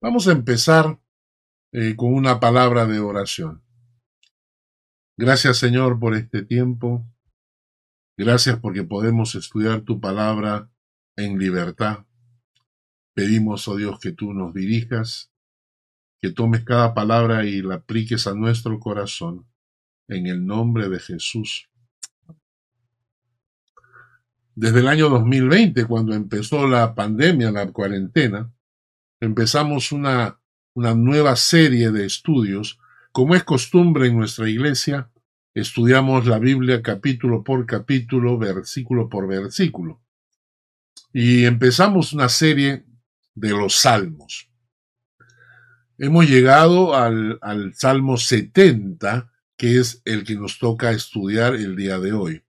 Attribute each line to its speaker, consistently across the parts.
Speaker 1: Vamos a empezar eh, con una palabra de oración. Gracias Señor por este tiempo. Gracias porque podemos estudiar tu palabra en libertad. Pedimos, oh Dios, que tú nos dirijas, que tomes cada palabra y la apliques a nuestro corazón. En el nombre de Jesús. Desde el año 2020, cuando empezó la pandemia, la cuarentena, empezamos una, una nueva serie de estudios. Como es costumbre en nuestra iglesia, estudiamos la Biblia capítulo por capítulo, versículo por versículo. Y empezamos una serie de los salmos. Hemos llegado al, al Salmo 70, que es el que nos toca estudiar el día de hoy.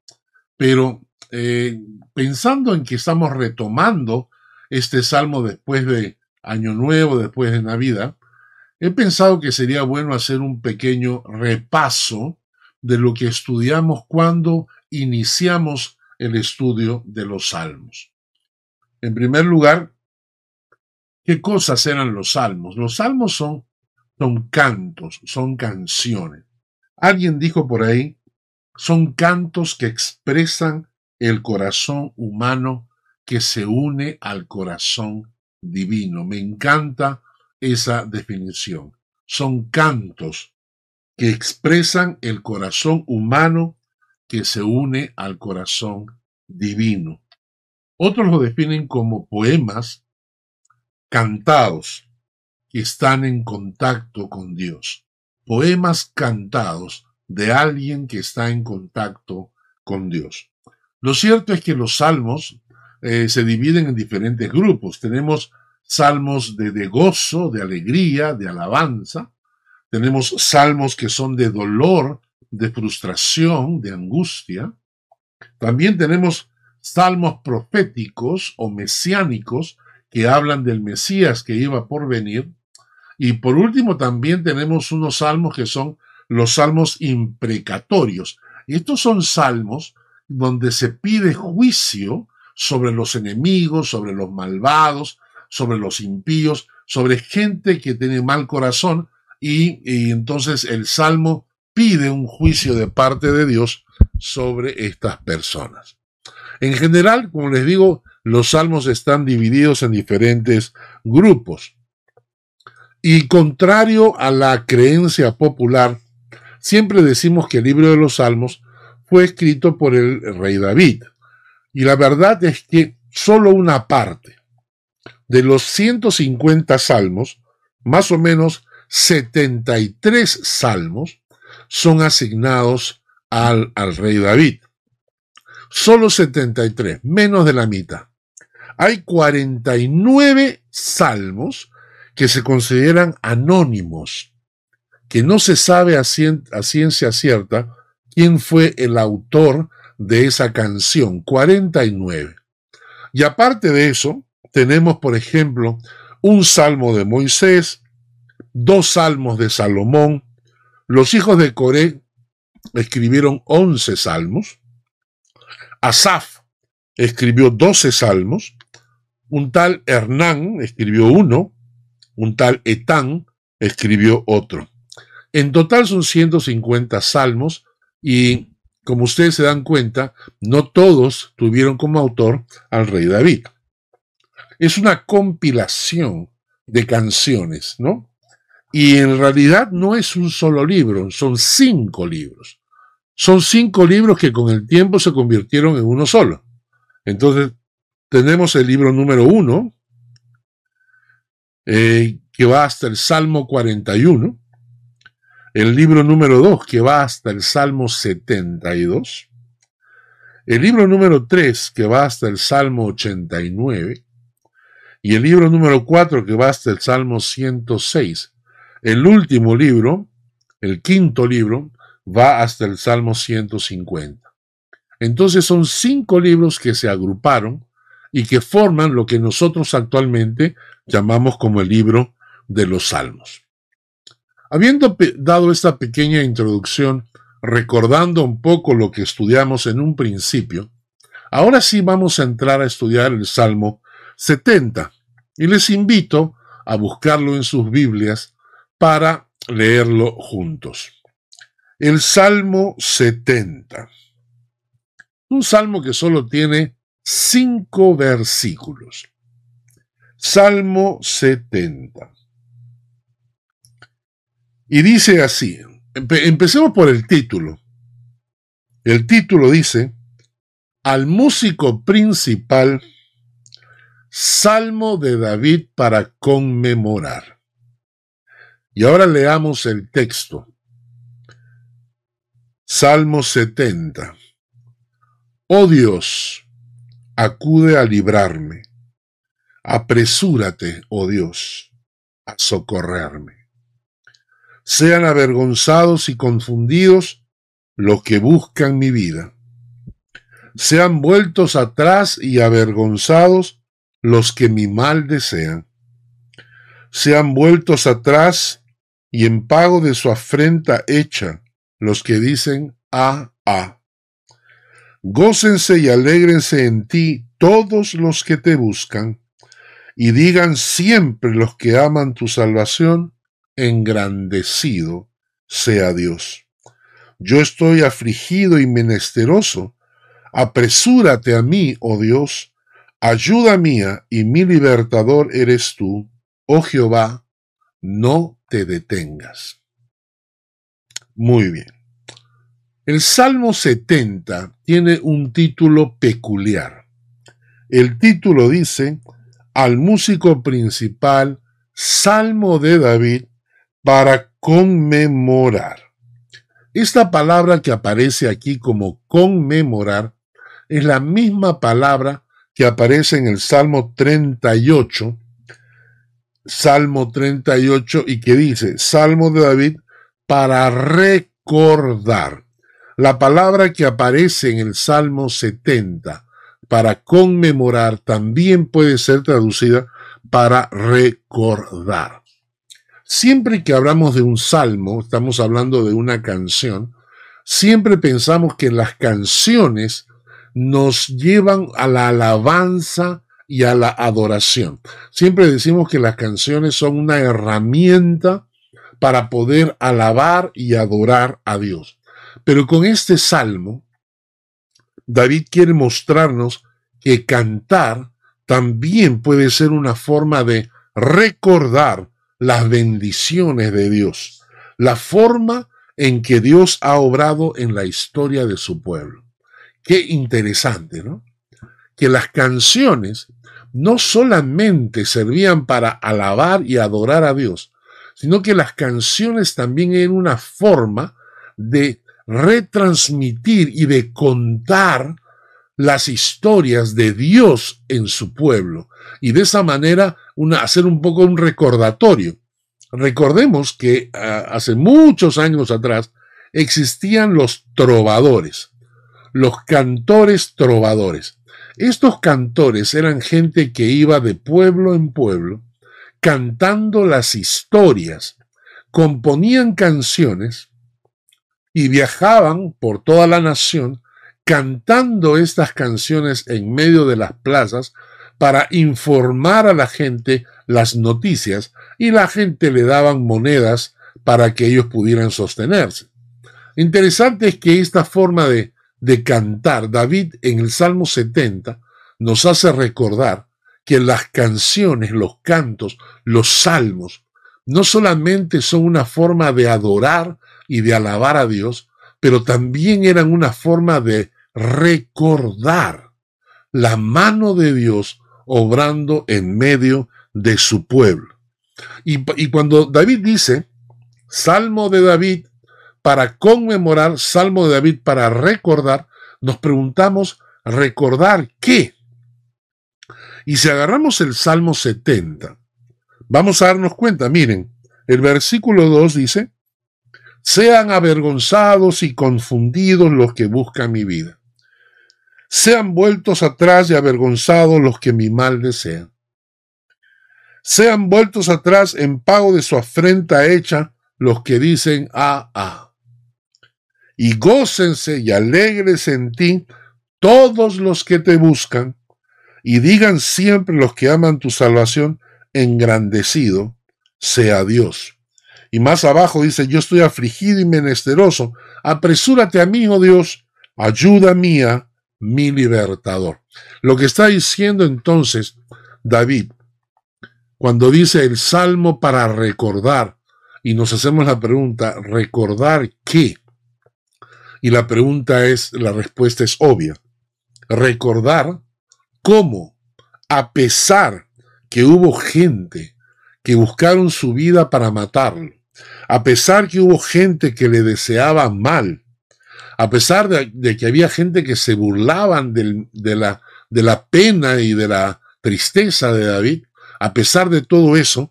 Speaker 1: Pero eh, pensando en que estamos retomando este salmo después de Año Nuevo, después de Navidad, he pensado que sería bueno hacer un pequeño repaso de lo que estudiamos cuando iniciamos el estudio de los salmos. En primer lugar, ¿qué cosas eran los salmos? Los salmos son, son cantos, son canciones. Alguien dijo por ahí, son cantos que expresan el corazón humano que se une al corazón divino. Me encanta esa definición. Son cantos que expresan el corazón humano que se une al corazón divino. Otros lo definen como poemas cantados que están en contacto con Dios. Poemas cantados de alguien que está en contacto con Dios. Lo cierto es que los salmos eh, se dividen en diferentes grupos. Tenemos salmos de, de gozo, de alegría, de alabanza. Tenemos salmos que son de dolor, de frustración, de angustia. También tenemos salmos proféticos o mesiánicos que hablan del Mesías que iba por venir. Y por último también tenemos unos salmos que son los salmos imprecatorios. Y estos son salmos donde se pide juicio sobre los enemigos, sobre los malvados, sobre los impíos, sobre gente que tiene mal corazón y, entonces el Salmo pide un juicio de parte de Dios sobre estas personas. En general, como les digo, los salmos están divididos en diferentes grupos. Y contrario a la creencia popular, siempre decimos que el libro de los salmos fue escrito por el rey David. Y la verdad es que solo una parte de los 150 salmos, más o menos 73 salmos, son asignados al, al rey David. Solo 73, menos de la mitad. Hay 49 salmos que se consideran anónimos, que no se sabe a, ciencia cierta quién fue el autor de esa canción, 49. Y aparte de eso, tenemos, por ejemplo, un salmo de Moisés, dos salmos de Salomón, los hijos de Coré escribieron 11 salmos, Asaf escribió 12 salmos, un tal Hernán escribió uno, un tal Etán escribió otro. En total son 150 salmos y como ustedes se dan cuenta, no todos tuvieron como autor al rey David. Es una compilación de canciones, ¿no? Y en realidad no es un solo libro, son cinco libros. Son cinco libros que con el tiempo se convirtieron en uno solo. Entonces, tenemos el libro número uno, eh, que va hasta el Salmo 41, el libro número 2 que va hasta el Salmo 72, el libro número 3 que va hasta el Salmo 89 y el libro número 4 que va hasta el Salmo 106. El último libro, el quinto libro, va hasta el Salmo 150. Entonces son cinco libros que se agruparon y que forman lo que nosotros actualmente llamamos como el libro de los Salmos. Habiendo dado esta pequeña introducción, recordando un poco lo que estudiamos en un principio, ahora sí vamos a entrar a estudiar el Salmo 70 y les invito a buscarlo en sus Biblias para leerlo juntos. El Salmo 70. Un salmo que solo tiene cinco versículos. Salmo 70. Y dice así, empecemos por el título. El título dice, al músico principal, Salmo de David para conmemorar. Y ahora leamos el texto. Salmo 70. Oh Dios, acude a librarme. Apresúrate, oh Dios, a socorrerme. Sean avergonzados y confundidos los que buscan mi vida. Sean vueltos atrás y avergonzados los que mi mal desean. Sean vueltos atrás y en pago de su afrenta hecha los que dicen a a Gócense y alégrense en ti todos los que te buscan, y digan siempre los que aman tu salvación, engrandecido sea Dios. Yo estoy afligido y menesteroso. Apresúrate a mí, oh Dios, ayuda mía y mi libertador eres tú, oh Jehová, no te detengas. Muy bien. El Salmo 70 tiene un título peculiar. El título dice, al músico principal, Salmo de David, para conmemorar. Esta palabra que aparece aquí como conmemorar es la misma palabra que aparece en el Salmo 38, Salmo 38 y que dice, Salmo de David para recordar. La palabra que aparece en el Salmo 70 para conmemorar también puede ser traducida para recordar. Siempre que hablamos de un salmo, estamos hablando de una canción, siempre pensamos que las canciones nos llevan a la alabanza y a la adoración. Siempre decimos que las canciones son una herramienta para poder alabar y adorar a Dios. Pero con este salmo, David quiere mostrarnos que cantar también puede ser una forma de recordar las bendiciones de Dios, la forma en que Dios ha obrado en la historia de su pueblo. Qué interesante, ¿no? Que las canciones no solamente servían para alabar y adorar a Dios, sino que las canciones también eran una forma de retransmitir y de contar las historias de Dios en su pueblo y de esa manera hacer un poco un recordatorio. Recordemos que ah, hace muchos años atrás existían los trovadores, los cantores trovadores. Estos cantores eran gente que iba de pueblo en pueblo cantando las historias, componían canciones y viajaban por toda la nación cantando estas canciones en medio de las plazas para informar a la gente las noticias y la gente le daban monedas para que ellos pudieran sostenerse. Interesante es que esta forma de, de cantar, David en el Salmo 70 nos hace recordar que las canciones, los cantos, los salmos, no solamente son una forma de adorar y de alabar a Dios, pero también eran una forma de recordar la mano de Dios obrando en medio de su pueblo. Y, cuando David dice, Salmo de David, para conmemorar, Salmo de David para recordar, nos preguntamos, ¿recordar qué? Y si agarramos el Salmo 70, vamos a darnos cuenta, miren, el versículo 2 dice, sean avergonzados y confundidos los que buscan mi vida. Sean vueltos atrás y avergonzados los que mi mal desean. Sean vueltos atrás en pago de su afrenta hecha los que dicen ah, ah. Y gócense y alegres en ti todos los que te buscan, y digan siempre los que aman tu salvación, engrandecido sea Dios. Y más abajo dice, yo estoy afligido y menesteroso, apresúrate a mí, oh Dios, ayuda mía, mi libertador. Lo que está diciendo entonces David, cuando dice el salmo para recordar, y nos hacemos la pregunta, ¿recordar qué? Y la pregunta es, la respuesta es obvia. Recordar cómo, a pesar que hubo gente que buscaron su vida para matarlo, a pesar que hubo gente que le deseaba mal, a pesar de, que había gente que se burlaban de, la, de la pena y de la tristeza de David, a pesar de todo eso,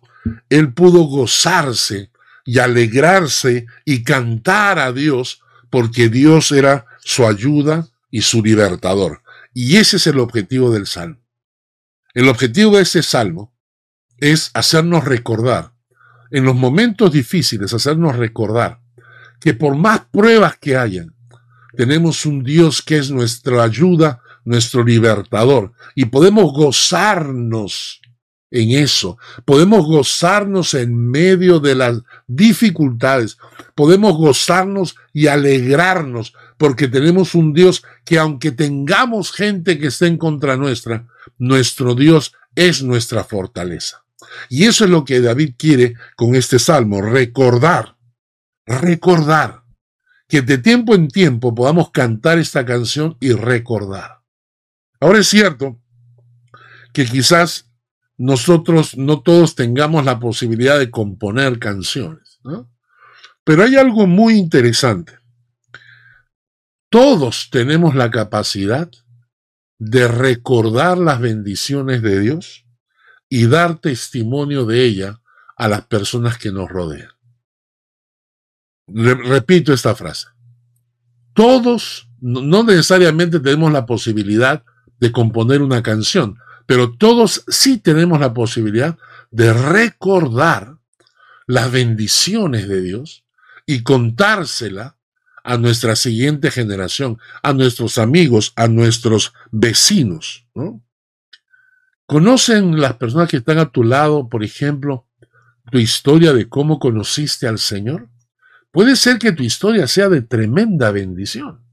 Speaker 1: él pudo gozarse y alegrarse y cantar a Dios porque Dios era su ayuda y su libertador. Y ese es el objetivo del salmo. El objetivo de ese salmo es hacernos recordar, en los momentos difíciles, hacernos recordar que por más pruebas que hayan, tenemos un Dios que es nuestra ayuda, nuestro libertador, y podemos gozarnos en eso. Podemos gozarnos en medio de las dificultades. Podemos gozarnos y alegrarnos porque tenemos un Dios que aunque tengamos gente que esté en contra nuestra, nuestro Dios es nuestra fortaleza. Y eso es lo que David quiere con este salmo, recordar, recordar, que de tiempo en tiempo podamos cantar esta canción y recordar. Ahora es cierto que quizás nosotros no todos tengamos la posibilidad de componer canciones, pero hay algo muy interesante. Todos tenemos la capacidad de recordar las bendiciones de Dios y dar testimonio de ella a las personas que nos rodean. Repito esta frase. Todos, no necesariamente tenemos la posibilidad de componer una canción, pero todos sí tenemos la posibilidad de recordar las bendiciones de Dios y contársela a nuestra siguiente generación, a nuestros amigos, a nuestros vecinos. ¿no? ¿Conocen las personas que están a tu lado, por ejemplo, tu historia de cómo conociste al Señor? Puede ser que tu historia sea de tremenda bendición.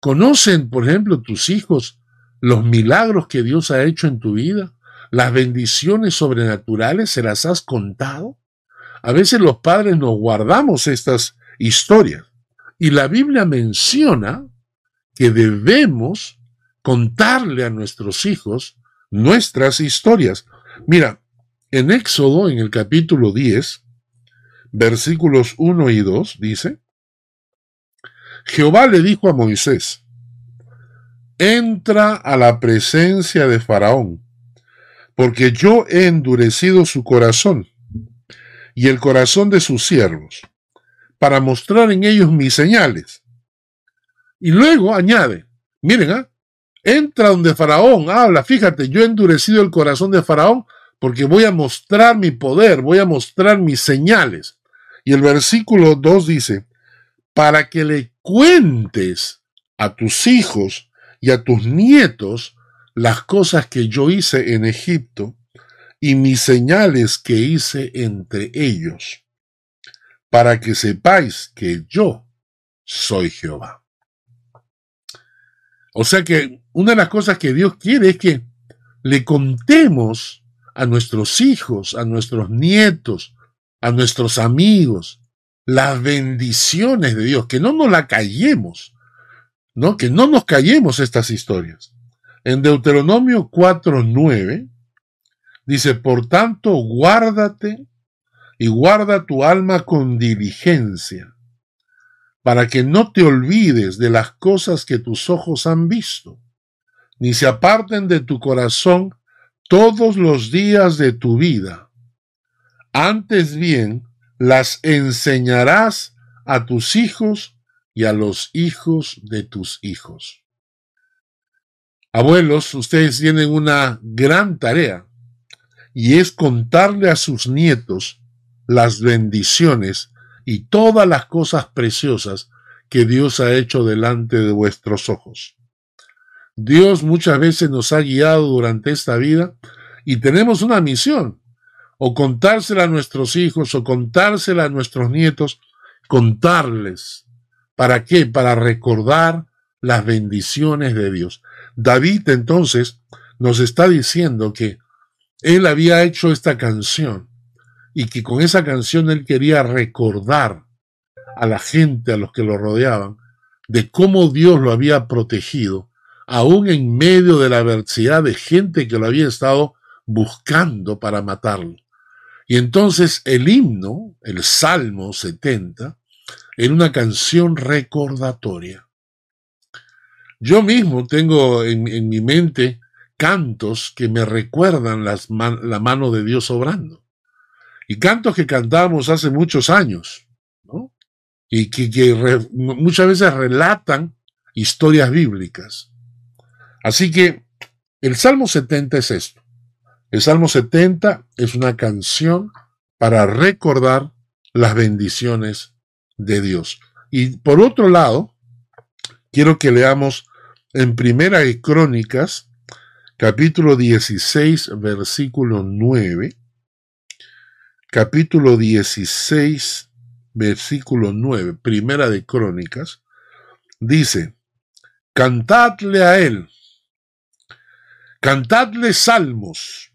Speaker 1: ¿Conocen, por ejemplo, tus hijos los milagros que Dios ha hecho en tu vida? ¿Las bendiciones sobrenaturales se las has contado? A veces los padres nos guardamos estas historias y la Biblia menciona que debemos contarle a nuestros hijos nuestras historias. Mira, en Éxodo, en el capítulo 10, versículos 1 y 2, dice, Jehová le dijo a Moisés, entra a la presencia de Faraón, porque yo he endurecido su corazón y el corazón de sus siervos, para mostrar en ellos mis señales. Y luego añade, miren, ¿ah? Entra donde Faraón, habla, fíjate, yo he endurecido el corazón de Faraón porque voy a mostrar mi poder, voy a mostrar mis señales. Y el versículo 2 dice, para que le cuentes a tus hijos y a tus nietos las cosas que yo hice en Egipto y mis señales que hice entre ellos, para que sepáis que yo soy Jehová. O sea que una de las cosas que Dios quiere es que le contemos a nuestros hijos, a nuestros nietos, a nuestros amigos, las bendiciones de Dios, que no nos la callemos, ¿no? Que no nos callemos estas historias. En Deuteronomio 4:9 dice, "Por tanto, guárdate y guarda tu alma con diligencia, para que no te olvides de las cosas que tus ojos han visto, ni se aparten de tu corazón todos los días de tu vida. Antes bien, las enseñarás a tus hijos y a los hijos de tus hijos. Abuelos, ustedes tienen una gran tarea y es contarle a sus nietos las bendiciones y todas las cosas preciosas que Dios ha hecho delante de vuestros ojos. Dios muchas veces nos ha guiado durante esta vida y tenemos una misión, o contársela a nuestros hijos, o contársela a nuestros nietos, contarles. ¿Para qué? Para recordar las bendiciones de Dios. David entonces nos está diciendo que él había hecho esta canción y que con esa canción él quería recordar a la gente, a los que lo rodeaban, de cómo Dios lo había protegido, aún en medio de la adversidad de gente que lo había estado buscando para matarlo. Y entonces el himno, el Salmo 70, era una canción recordatoria. Yo mismo tengo en, mi mente cantos que me recuerdan la mano de Dios obrando. Y cantos que cantábamos hace muchos años, ¿no? Y que, muchas veces relatan historias bíblicas. Así que el Salmo 70 es esto. El Salmo 70 es una canción para recordar las bendiciones de Dios. Y por otro lado, quiero que leamos en Primera de Crónicas, capítulo 16, versículo 9. Capítulo 16, versículo 9, Primera de Crónicas, dice, Cantadle a él, cantadle salmos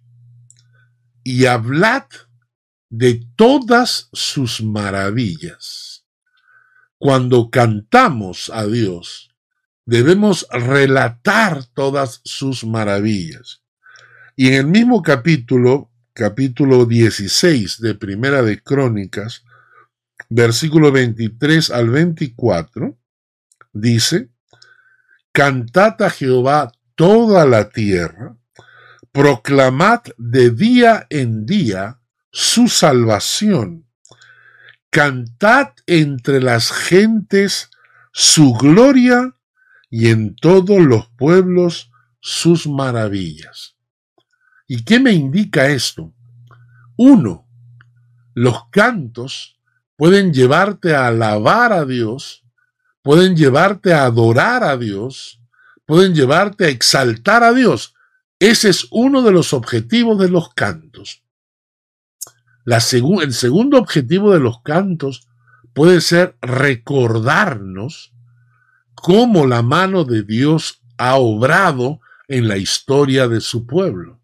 Speaker 1: y hablad de todas sus maravillas. Cuando cantamos a Dios, debemos relatar todas sus maravillas. Y en el mismo capítulo, capítulo 16 de Primera de Crónicas, versículo 23 al 24, dice, Cantad a Jehová toda la tierra, proclamad de día en día su salvación, cantad entre las gentes su gloria y en todos los pueblos sus maravillas. ¿Y qué me indica esto? Uno, los cantos pueden llevarte a alabar a Dios, pueden llevarte a adorar a Dios, pueden llevarte a exaltar a Dios. Ese es uno de los objetivos de los cantos. El segundo objetivo de los cantos puede ser recordarnos cómo la mano de Dios ha obrado en la historia de su pueblo.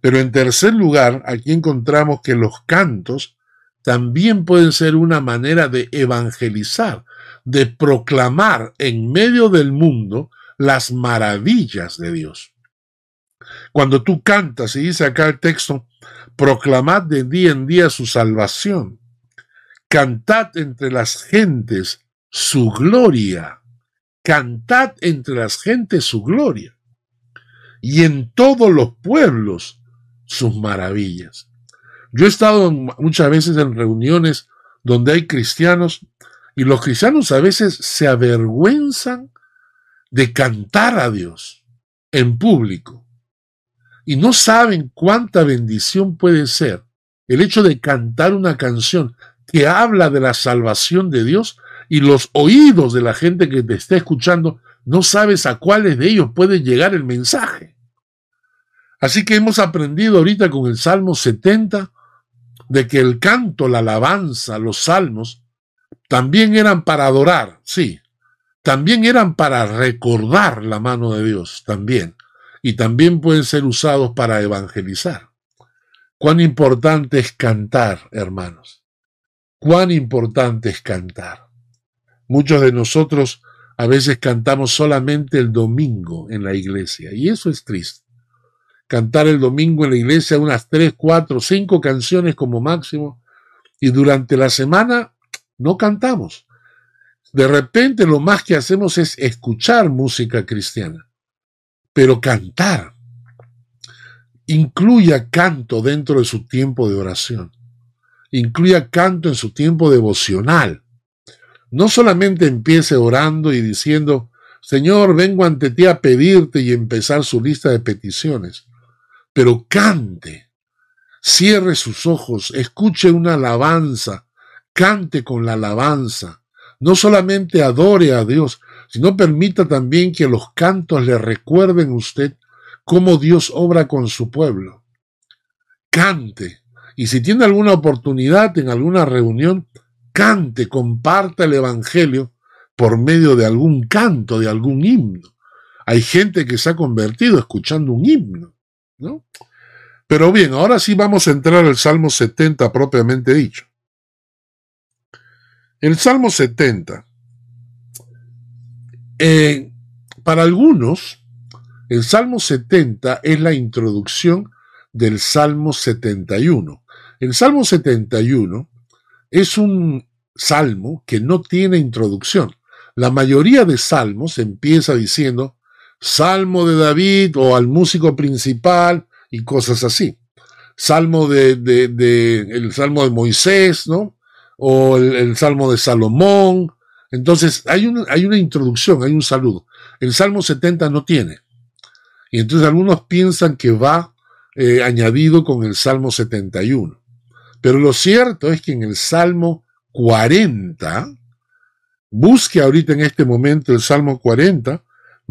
Speaker 1: Pero en tercer lugar, aquí encontramos que los cantos también pueden ser una manera de evangelizar, de proclamar en medio del mundo las maravillas de Dios. Cuando tú cantas, y dice acá el texto, proclamad de día en día su salvación, cantad entre las gentes su gloria. Cantad entre las gentes su gloria. Y en todos los pueblos sus maravillas. Yo he estado muchas veces en reuniones donde hay cristianos y los cristianos a veces se avergüenzan de cantar a Dios en público y no saben cuánta bendición puede ser el hecho de cantar una canción que habla de la salvación de Dios y los oídos de la gente que te está escuchando, no sabes a cuáles de ellos puede llegar el mensaje. Así que hemos aprendido ahorita con el Salmo 70 de que el canto, la alabanza, los salmos, también eran para adorar, sí, también eran para recordar la mano de Dios, también, y también pueden ser usados para evangelizar. Cuán importante es cantar, hermanos. Cuán importante es cantar. Muchos de nosotros a veces cantamos solamente el domingo en la iglesia y eso es triste. Cantar el domingo en la iglesia unas tres, cuatro, cinco canciones como máximo y durante la semana no cantamos. De repente lo más que hacemos es escuchar música cristiana, pero cantar. Incluya canto dentro de su tiempo de oración. Incluya canto en su tiempo devocional no solamente empiece orando y diciendo, Señor, vengo ante ti a pedirte y empezar su lista de peticiones, pero cante, cierre sus ojos, escuche una alabanza, cante con la alabanza, no solamente adore a Dios, sino permita también que los cantos le recuerden a usted cómo Dios obra con su pueblo. cante. Y si tiene alguna oportunidad en alguna reunión, cante, comparta el Evangelio por medio de algún canto, de algún himno. Hay gente que se ha convertido escuchando un himno, ¿no? Pero bien, ahora sí vamos a entrar al Salmo 70 propiamente dicho. El Salmo 70, eh, para algunos, el Salmo 70 es la introducción del Salmo 71. El Salmo 71 es un salmo que no tiene introducción. La mayoría de salmos empieza diciendo Salmo de David o al músico principal y cosas así. Salmo de, el Salmo de Moisés, ¿no? O el, Salmo de Salomón. Entonces hay, una introducción, hay un saludo. El Salmo 70 no tiene. Y entonces algunos piensan que va eh, añadido con el Salmo 71. Pero lo cierto es que en el Salmo 40, busque ahorita en este momento el Salmo 40,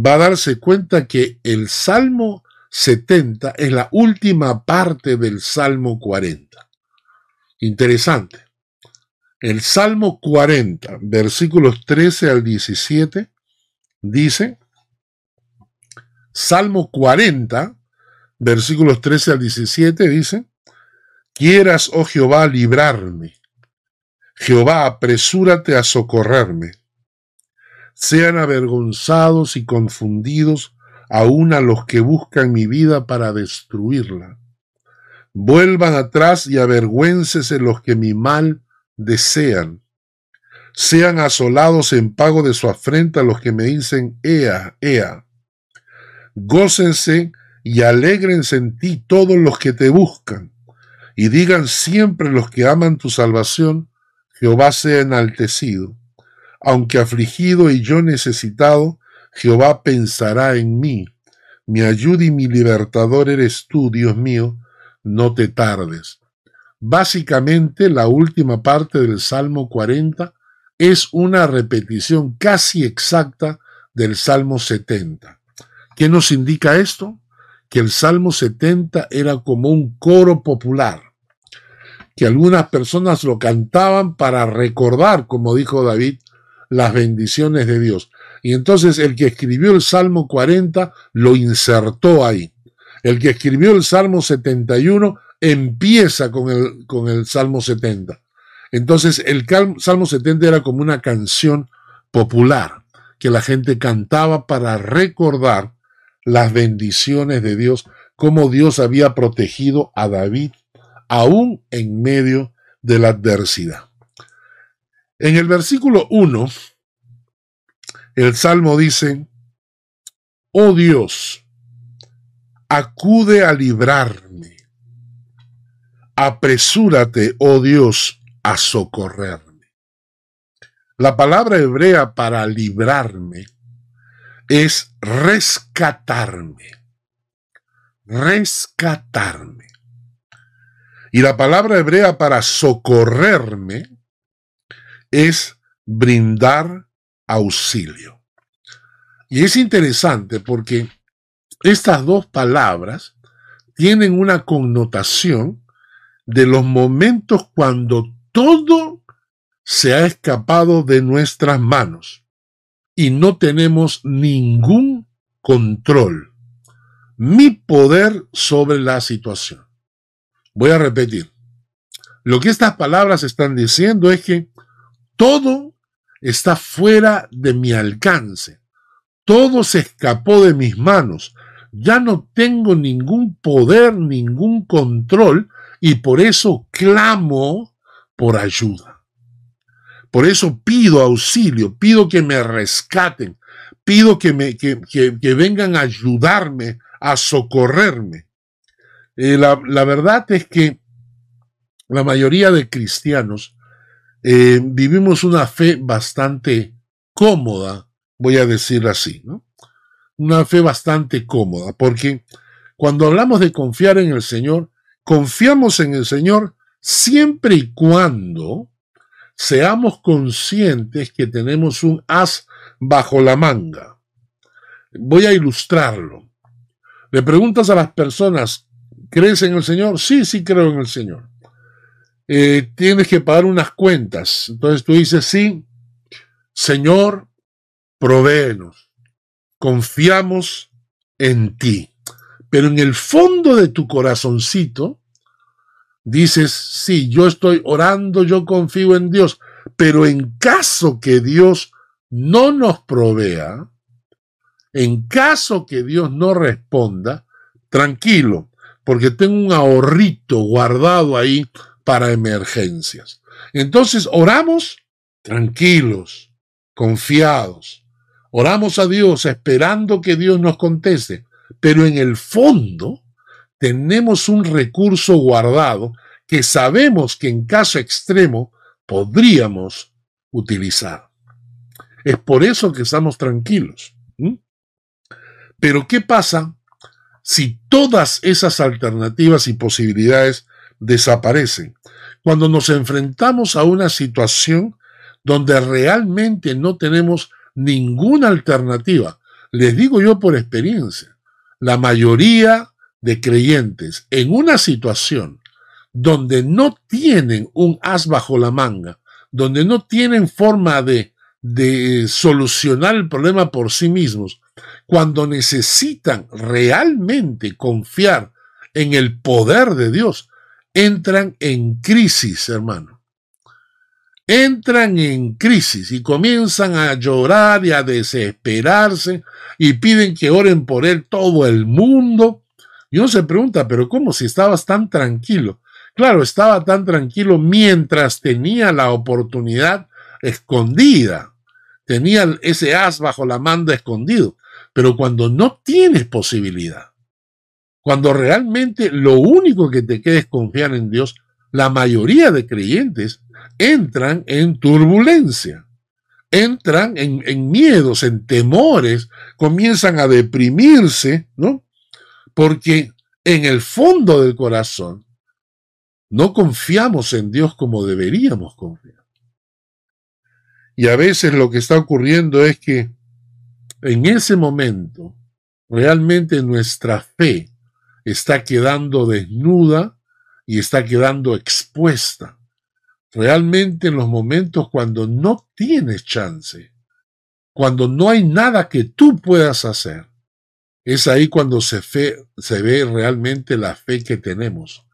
Speaker 1: va a darse cuenta que el Salmo 70 es la última parte del Salmo 40. Interesante. El Salmo 40, versículos 13 al 17, dice, Salmo 40, versículos 13 al 17, dice, Quieras, oh Jehová, librarme. Jehová, apresúrate a socorrerme. Sean avergonzados y confundidos aún a los que buscan mi vida para destruirla. Vuelvan atrás y avergüéncese los que mi mal desean. Sean asolados en pago de su afrenta los que me dicen, Ea, Ea. Gócense y alégrense en ti todos los que te buscan, y digan siempre los que aman tu salvación, Jehová sea enaltecido. Aunque afligido y yo necesitado, Jehová pensará en mí. Mi ayuda y mi libertador eres tú, Dios mío, no te tardes. Básicamente, la última parte del Salmo 40 es una repetición casi exacta del Salmo 70. ¿Qué nos indica esto? Que el Salmo 70 era como un coro popular, que algunas personas lo cantaban para recordar, como dijo David, las bendiciones de Dios. Y entonces el que escribió el Salmo 40 lo insertó ahí. El que escribió el Salmo 71 empieza con el, con el Salmo 70. Entonces el Salmo 70 era como una canción popular que la gente cantaba para recordar las bendiciones de Dios, cómo Dios había protegido a David aún en medio de la adversidad. En el versículo 1 el Salmo dice, oh Dios, acude a librarme. Apresúrate, oh Dios, a socorrerme. La palabra hebrea para librarme es rescatarme. Rescatarme. Y la palabra hebrea para socorrerme es brindar auxilio. Y es interesante porque estas dos palabras tienen una connotación de los momentos cuando todo se ha escapado de nuestras manos y no tenemos ningún control, mi poder sobre la situación. Voy a repetir. Lo que estas palabras están diciendo es que todo está fuera de mi alcance. Todo se escapó de mis manos. Ya no tengo ningún poder, ningún control y por eso clamo por ayuda. Por eso pido auxilio, pido que me rescaten, pido que, me, que, vengan a ayudarme, a socorrerme. Eh, la, la verdad es que la mayoría de cristianos eh, vivimos una fe bastante cómoda, voy a decir así, ¿no? Una fe bastante cómoda, porque cuando hablamos de confiar en el Señor, confiamos en el Señor siempre y cuando seamos conscientes que tenemos un as bajo la manga. Voy a ilustrarlo. Le preguntas a las personas, ¿Crees en el Señor? Sí, sí creo en el Señor. Eh, tienes que pagar unas cuentas. Entonces tú dices, sí, Señor, provéenos. Confiamos en ti. Pero en el fondo de tu corazoncito dices, sí, yo estoy orando, yo confío en Dios, pero en caso que Dios no nos provea, en caso que Dios no responda, tranquilo, porque tengo un ahorrito guardado ahí para emergencias. Entonces oramos tranquilos, confiados. Oramos a Dios esperando que Dios nos conteste, pero en el fondo tenemos un recurso guardado que sabemos que en caso extremo podríamos utilizar. Es por eso que estamos tranquilos. Pero ¿qué pasa si todas esas alternativas y posibilidades desaparecen? Cuando nos enfrentamos a una situación donde realmente no tenemos ninguna alternativa. Les digo yo por experiencia, la mayoría de creyentes en una situación donde no tienen un as bajo la manga, donde no tienen forma de, de solucionar el problema por sí mismos, cuando necesitan realmente confiar en el poder de Dios, entran en crisis, hermano. Entran en crisis y comienzan a llorar y a desesperarse y piden que oren por él todo el mundo. Y uno se pregunta, pero ¿cómo si estabas tan tranquilo? Claro, estaba tan tranquilo mientras tenía la oportunidad escondida. Tenía ese as bajo la manda escondido. Pero cuando no tienes posibilidad, cuando realmente lo único que te queda es confiar en Dios, la mayoría de creyentes entran en turbulencia, entran en, en miedos, en temores, comienzan a deprimirse, ¿no? Porque en el fondo del corazón no confiamos en Dios como deberíamos confiar. Y a veces lo que está ocurriendo es que en ese momento realmente nuestra fe está quedando desnuda y está quedando expuesta. Realmente en los momentos cuando no tienes chance, cuando no hay nada que tú puedas hacer, es ahí cuando se, ve realmente la fe que tenemos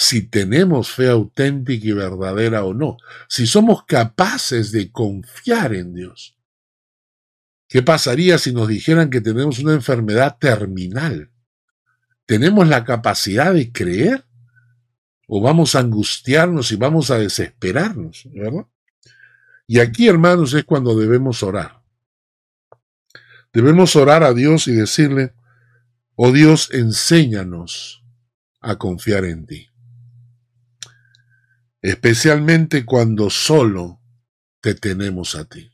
Speaker 1: si tenemos fe auténtica y verdadera o no, si somos capaces de confiar en Dios. ¿Qué pasaría si nos dijeran que tenemos una enfermedad terminal? ¿Tenemos la capacidad de creer? ¿O vamos a angustiarnos y vamos a desesperarnos? ¿verdad? Y aquí, hermanos, es cuando debemos orar. Debemos orar a Dios y decirle, oh Dios, enséñanos a confiar en ti especialmente cuando solo te tenemos a ti.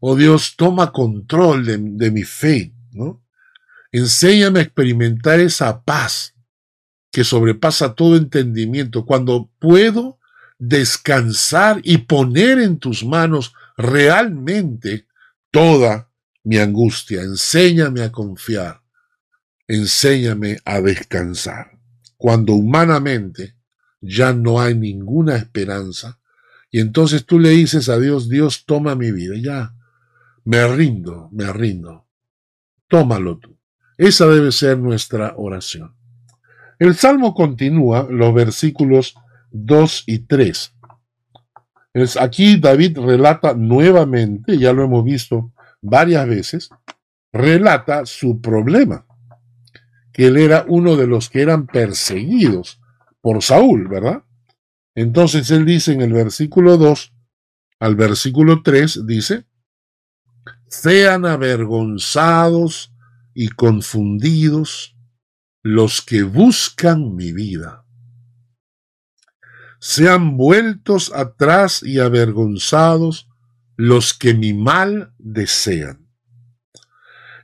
Speaker 1: Oh Dios, toma control de, mi fe, ¿no? Enséñame a experimentar esa paz que sobrepasa todo entendimiento, cuando puedo descansar y poner en tus manos realmente toda mi angustia. Enséñame a confiar, enséñame a descansar. Cuando humanamente ya no hay ninguna esperanza. Y entonces tú le dices a Dios, Dios, toma mi vida, ya, me rindo, me rindo. Tómalo tú. Esa debe ser nuestra oración. El Salmo continúa, los versículos 2 y 3. Es, aquí David relata nuevamente, ya lo hemos visto varias veces, relata su problema, que él era uno de los que eran perseguidos por Saúl, ¿verdad? Entonces él dice en el versículo 2 al versículo 3, dice, sean avergonzados y confundidos los que buscan mi vida. Sean vueltos atrás y avergonzados los que mi mal desean.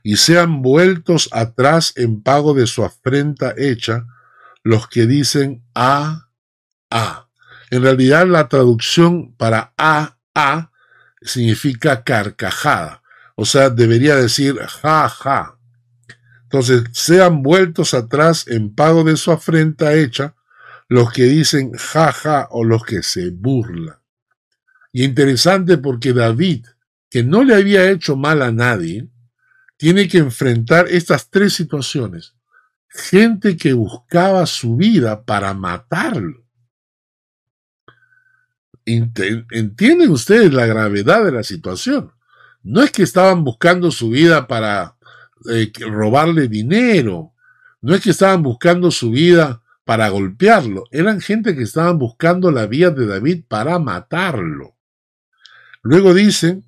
Speaker 1: Y sean vueltos atrás en pago de su afrenta hecha los que dicen a, a. En realidad la traducción para a, a significa carcajada. O sea, debería decir ja, ja. Entonces, sean vueltos atrás en pago de su afrenta hecha los que dicen jaja o los que se burlan. Y interesante porque David, que no le había hecho mal a nadie, tiene que enfrentar estas tres situaciones. Gente que buscaba su vida para matarlo. ¿Entienden ustedes la gravedad de la situación? No es que estaban buscando su vida para eh, robarle dinero, no es que estaban buscando su vida para golpearlo, eran gente que estaban buscando la vida de David para matarlo. Luego dicen,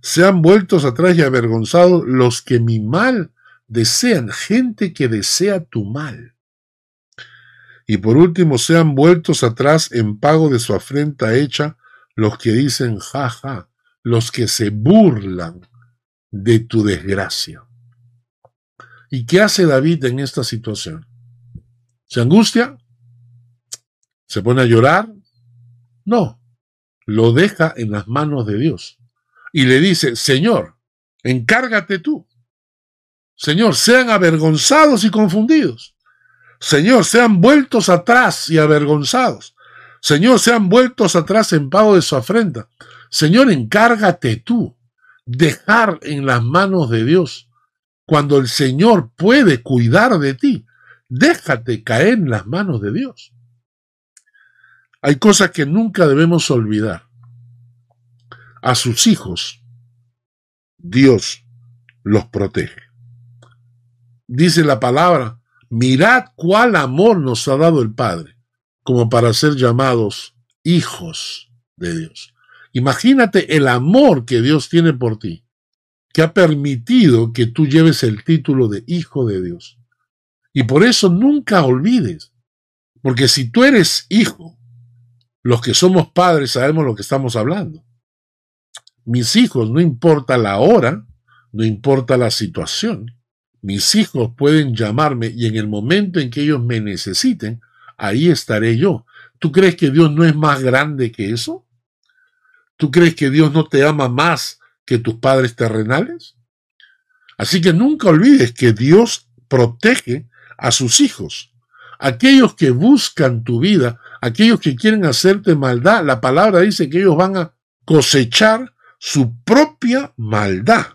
Speaker 1: sean vueltos atrás y avergonzados los que mi mal desean, gente que desea tu mal. Y por último, sean vueltos atrás en pago de su afrenta hecha los que dicen jaja, los que se burlan de tu desgracia. ¿Y qué hace David en esta situación? ¿Se angustia? ¿Se pone a llorar? No, lo deja en las manos de Dios y le dice, Señor, encárgate tú. Señor, sean avergonzados y confundidos. Señor, sean vueltos atrás y avergonzados. Señor, sean vueltos atrás en pago de su afrenta. Señor, encárgate tú. Dejar en las manos de Dios. Cuando el Señor puede cuidar de ti, déjate caer en las manos de Dios. Hay cosas que nunca debemos olvidar. A sus hijos, Dios los protege. Dice la palabra, mirad cuál amor nos ha dado el Padre, como para ser llamados hijos de Dios. Imagínate el amor que Dios tiene por ti, que ha permitido que tú lleves el título de hijo de Dios. Y por eso nunca olvides, porque si tú eres hijo, los que somos padres sabemos lo que estamos hablando. Mis hijos, no importa la hora, no importa la situación, mis hijos pueden llamarme y en el momento en que ellos me necesiten, ahí estaré yo. ¿Tú crees que Dios no es más grande que eso? ¿Tú crees que Dios no te ama más que tus padres terrenales? Así que nunca olvides que Dios protege a sus hijos. Aquellos que buscan tu vida, aquellos que quieren hacerte maldad, la palabra dice que ellos van a cosechar su propia maldad.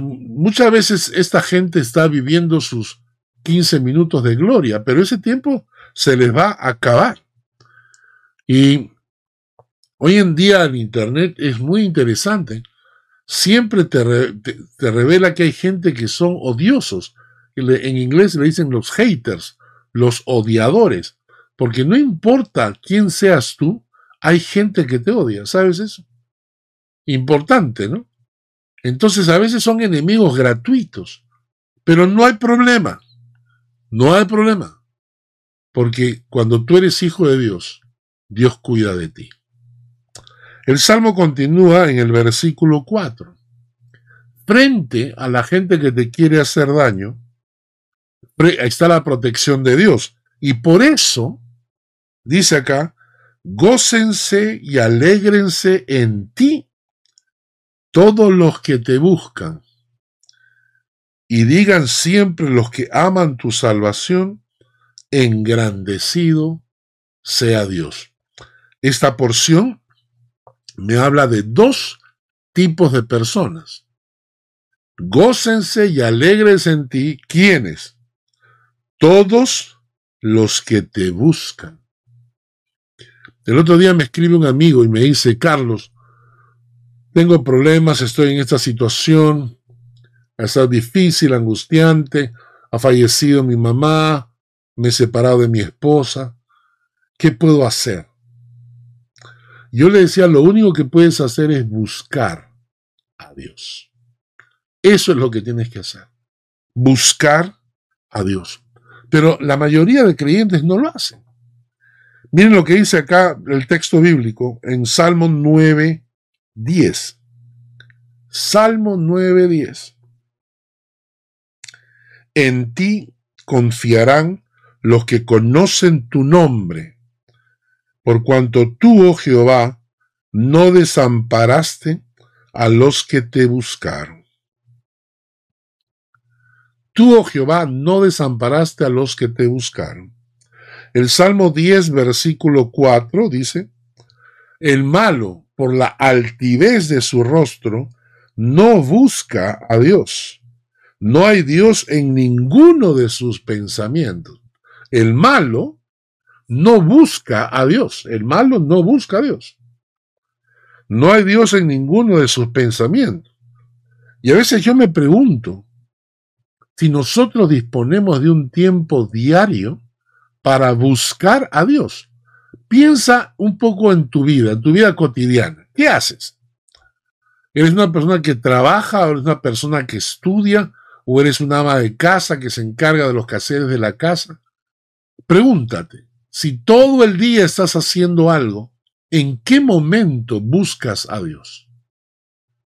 Speaker 1: Muchas veces esta gente está viviendo sus 15 minutos de gloria, pero ese tiempo se les va a acabar. Y hoy en día en Internet es muy interesante. Siempre te, te revela que hay gente que son odiosos. En inglés le dicen los haters, los odiadores, porque no importa quién seas tú, hay gente que te odia, ¿sabes eso? Importante, ¿no? Entonces a veces son enemigos gratuitos, pero no hay problema, no hay problema, porque cuando tú eres hijo de Dios, Dios cuida de ti. El salmo continúa en el versículo 4. Frente a la gente que te quiere hacer daño, está la protección de Dios. Y por eso, dice acá, gócense y alégrense en ti todos los que te buscan. Y digan siempre los que aman tu salvación, engrandecido sea Dios. Esta porción me habla de dos tipos de personas. Gócense y alegres en ti, ¿quiénes? Todos los que te buscan. El otro día me escribe un amigo y me dice, Carlos, tengo problemas, estoy en esta situación, estado difícil, angustiante, ha fallecido mi mamá, me he separado de mi esposa, ¿qué puedo hacer? Yo le decía, lo único que puedes hacer es buscar a Dios. Eso es lo que tienes que hacer, buscar a Dios. Pero la mayoría de creyentes no lo hacen. Miren lo que dice acá el texto bíblico en Salmo 9, 10. Salmo 9, 10. En ti confiarán los que conocen tu nombre, por cuanto tú, oh Jehová, no desamparaste a los que te buscaron. Tú, oh Jehová, no desamparaste a los que te buscaron. El Salmo 10, versículo 4 dice, El malo, por la altivez de su rostro, no busca a Dios. No hay Dios en ninguno de sus pensamientos. El malo no busca a Dios. El malo no busca a Dios. No hay Dios en ninguno de sus pensamientos. Y a veces yo me pregunto si nosotros disponemos de un tiempo diario para buscar a Dios. Piensa un poco en tu vida, en tu vida cotidiana. ¿Qué haces? ¿Eres una persona que trabaja o eres una persona que estudia o eres una ama de casa que se encarga de los quehaceres de la casa? Pregúntate, si todo el día estás haciendo algo, ¿en qué momento buscas a Dios?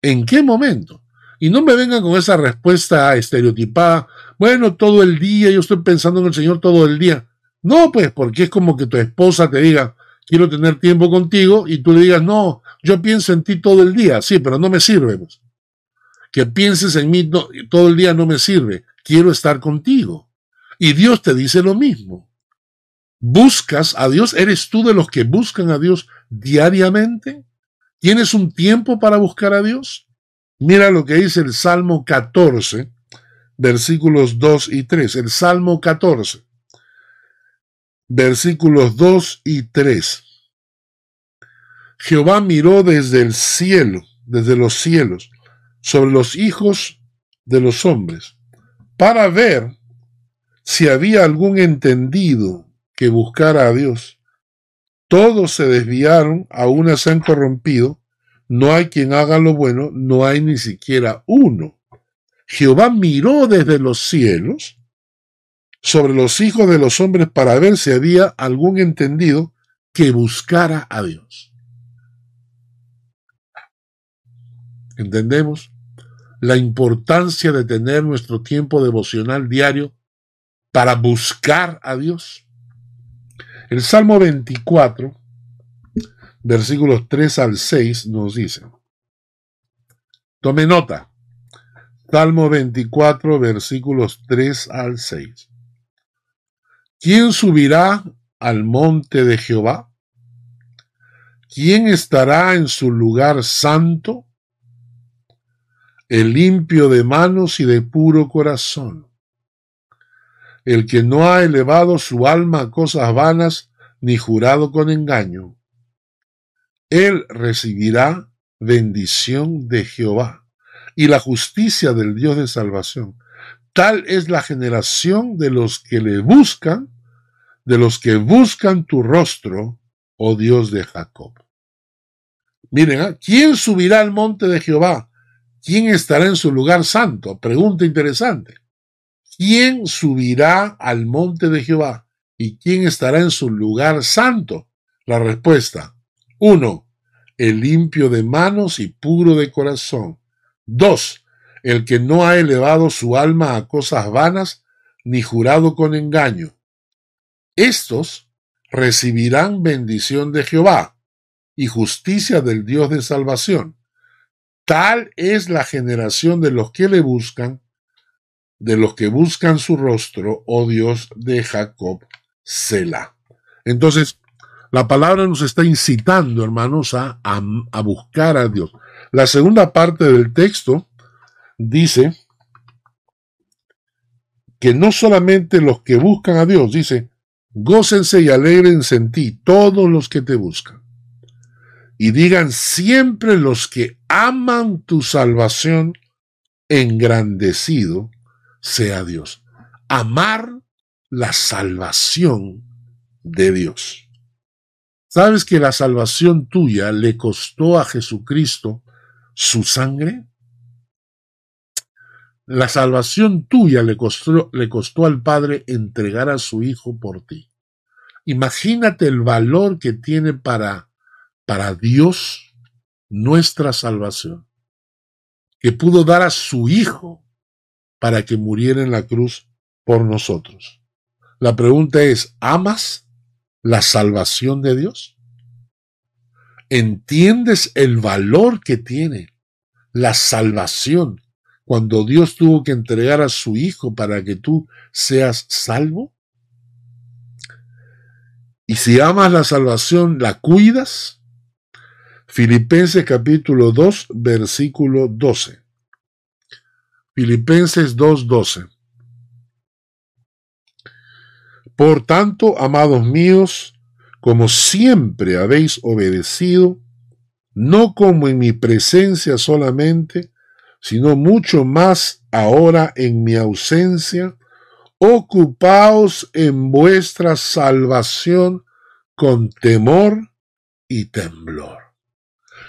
Speaker 1: ¿En qué momento? Y no me vengan con esa respuesta estereotipada, bueno, todo el día, yo estoy pensando en el Señor todo el día. No, pues, porque es como que tu esposa te diga, quiero tener tiempo contigo, y tú le digas, no, yo pienso en ti todo el día, sí, pero no me sirve. Pues. Que pienses en mí todo el día no me sirve, quiero estar contigo. Y Dios te dice lo mismo. ¿Buscas a Dios? ¿Eres tú de los que buscan a Dios diariamente? ¿Tienes un tiempo para buscar a Dios? Mira lo que dice el Salmo 14, versículos 2 y 3. El Salmo 14, versículos 2 y 3. Jehová miró desde el cielo, desde los cielos, sobre los hijos de los hombres, para ver si había algún entendido que buscara a Dios. Todos se desviaron, a una se han corrompido, no hay quien haga lo bueno, no hay ni siquiera uno. Jehová miró desde los cielos sobre los hijos de los hombres para ver si había algún entendido que buscara a Dios. ¿Entendemos? La importancia de tener nuestro tiempo devocional diario para buscar a Dios. El Salmo 24, versículos 3 al 6 nos dice, tome nota, Salmo 24, versículos 3 al 6. ¿Quién subirá al monte de Jehová? ¿Quién estará en su lugar santo? El limpio de manos y de puro corazón el que no ha elevado su alma a cosas vanas ni jurado con engaño. Él recibirá bendición de Jehová y la justicia del Dios de salvación. Tal es la generación de los que le buscan, de los que buscan tu rostro, oh Dios de Jacob. Miren, ¿ah? ¿quién subirá al monte de Jehová? ¿Quién estará en su lugar santo? Pregunta interesante. ¿quién subirá al monte de Jehová? ¿Y quién estará en su lugar santo? La respuesta. Uno, el limpio de manos y puro de corazón. Dos, el que no ha elevado su alma a cosas vanas ni jurado con engaño. Estos recibirán bendición de Jehová y justicia del Dios de salvación. Tal es la generación de los que le buscan, de los que buscan su rostro, oh Dios de Jacob, Selah. Entonces, la palabra nos está incitando, hermanos, a, a, buscar a Dios. La segunda parte del texto dice que no solamente los que buscan a Dios, dice, gócense y alegrense en ti todos los que te buscan. Y digan siempre los que aman tu salvación, engrandecido sea Dios. Amar la salvación de Dios. ¿Sabes que la salvación tuya le costó a Jesucristo su sangre? La salvación tuya le costó, le costó al Padre entregar a su Hijo por ti. Imagínate el valor que tiene para, para Dios nuestra salvación, que pudo dar a su Hijo para que muriera en la cruz por nosotros. La pregunta es, ¿amas la salvación de Dios? ¿Entiendes el valor que tiene la salvación cuando Dios tuvo que entregar a su Hijo para que tú seas salvo? Y si amas la salvación, ¿la cuidas? Filipenses capítulo 2, versículo 12. Filipenses 2, 12. Por tanto, amados míos, como siempre habéis obedecido, no como en mi presencia solamente, sino mucho más ahora en mi ausencia, ocupaos en vuestra salvación con temor y temblor.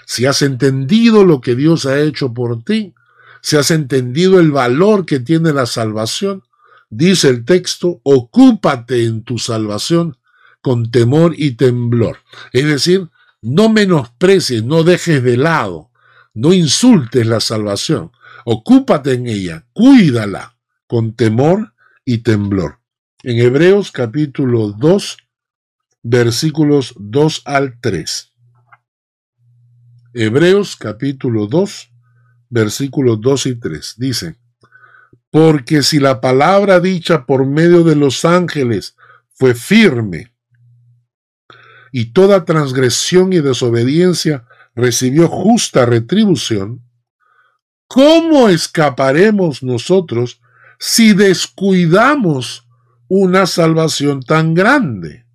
Speaker 1: Si has entendido lo que Dios ha hecho por ti, si has entendido el valor que tiene la salvación, dice el texto, ocúpate en tu salvación con temor y temblor. Es decir, no menosprecies, no dejes de lado, no insultes la salvación. Ocúpate en ella, cuídala con temor y temblor. En Hebreos capítulo 2, versículos 2 al 3. Hebreos capítulo 2, versículos 2 y 3. Dice, porque si la palabra dicha por medio de los ángeles fue firme, y toda transgresión y desobediencia recibió justa retribución, ¿cómo escaparemos nosotros si descuidamos una salvación tan grande,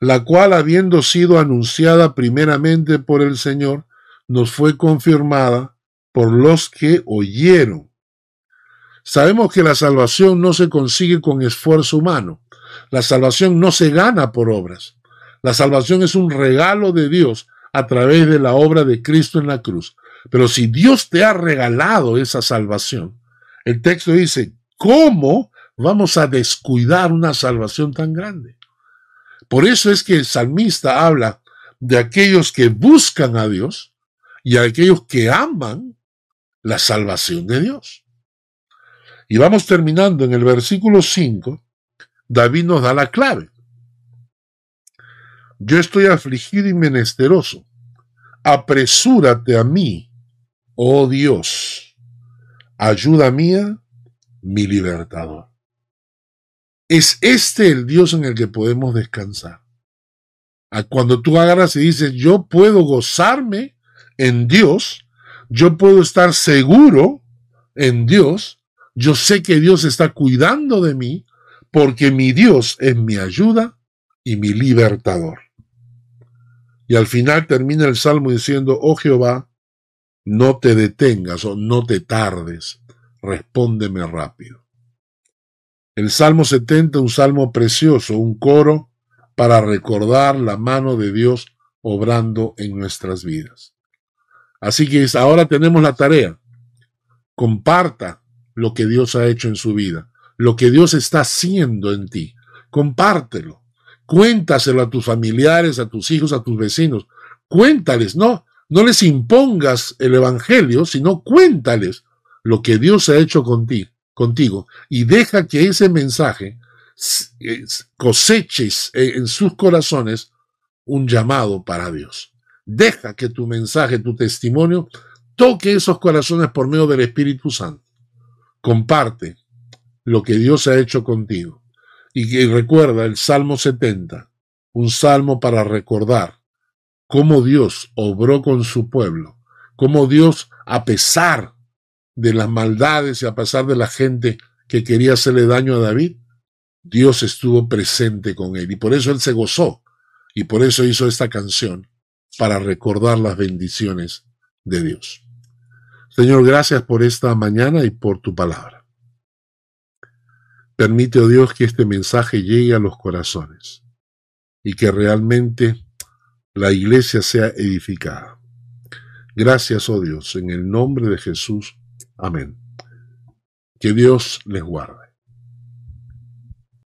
Speaker 1: la cual habiendo sido anunciada primeramente por el Señor, nos fue confirmada por los que oyeron. Sabemos que la salvación no se consigue con esfuerzo humano. La salvación no se gana por obras. La salvación es un regalo de Dios a través de la obra de Cristo en la cruz. Pero si Dios te ha regalado esa salvación, el texto dice, ¿cómo vamos a descuidar una salvación tan grande? Por eso es que el salmista habla de aquellos que buscan a Dios y a aquellos que aman la salvación de Dios. Y vamos terminando en el versículo 5, David nos da la clave. Yo estoy afligido y menesteroso. Apresúrate a mí, oh Dios. Ayuda mía, mi libertador. Es este el Dios en el que podemos descansar. Cuando tú agarras y dices, yo puedo gozarme en Dios, yo puedo estar seguro en Dios, yo sé que Dios está cuidando de mí, porque mi Dios es mi ayuda y mi libertador. Y al final termina el salmo diciendo, oh Jehová, no te detengas o no te tardes, respóndeme rápido. El Salmo 70, un salmo precioso, un coro para recordar la mano de Dios obrando en nuestras vidas. Así que ahora tenemos la tarea. Comparta lo que Dios ha hecho en su vida, lo que Dios está haciendo en ti. Compártelo. Cuéntaselo a tus familiares, a tus hijos, a tus vecinos. Cuéntales, no, no les impongas el Evangelio, sino cuéntales lo que Dios ha hecho contigo, contigo y deja que ese mensaje coseches en sus corazones un llamado para Dios. Deja que tu mensaje, tu testimonio, toque esos corazones por medio del Espíritu Santo. Comparte lo que Dios ha hecho contigo. Y, recuerda el Salmo 70, un salmo para recordar cómo Dios obró con su pueblo, cómo Dios, a pesar de las maldades y a pesar de la gente que quería hacerle daño a David, Dios estuvo presente con él y por eso él se gozó y por eso hizo esta canción para recordar las bendiciones de Dios. Señor, gracias por esta mañana y por tu palabra. Permite, oh Dios, que este mensaje llegue a los corazones y que realmente la iglesia sea edificada. Gracias, oh Dios, en el nombre de Jesús. Amén. Que Dios les guarde.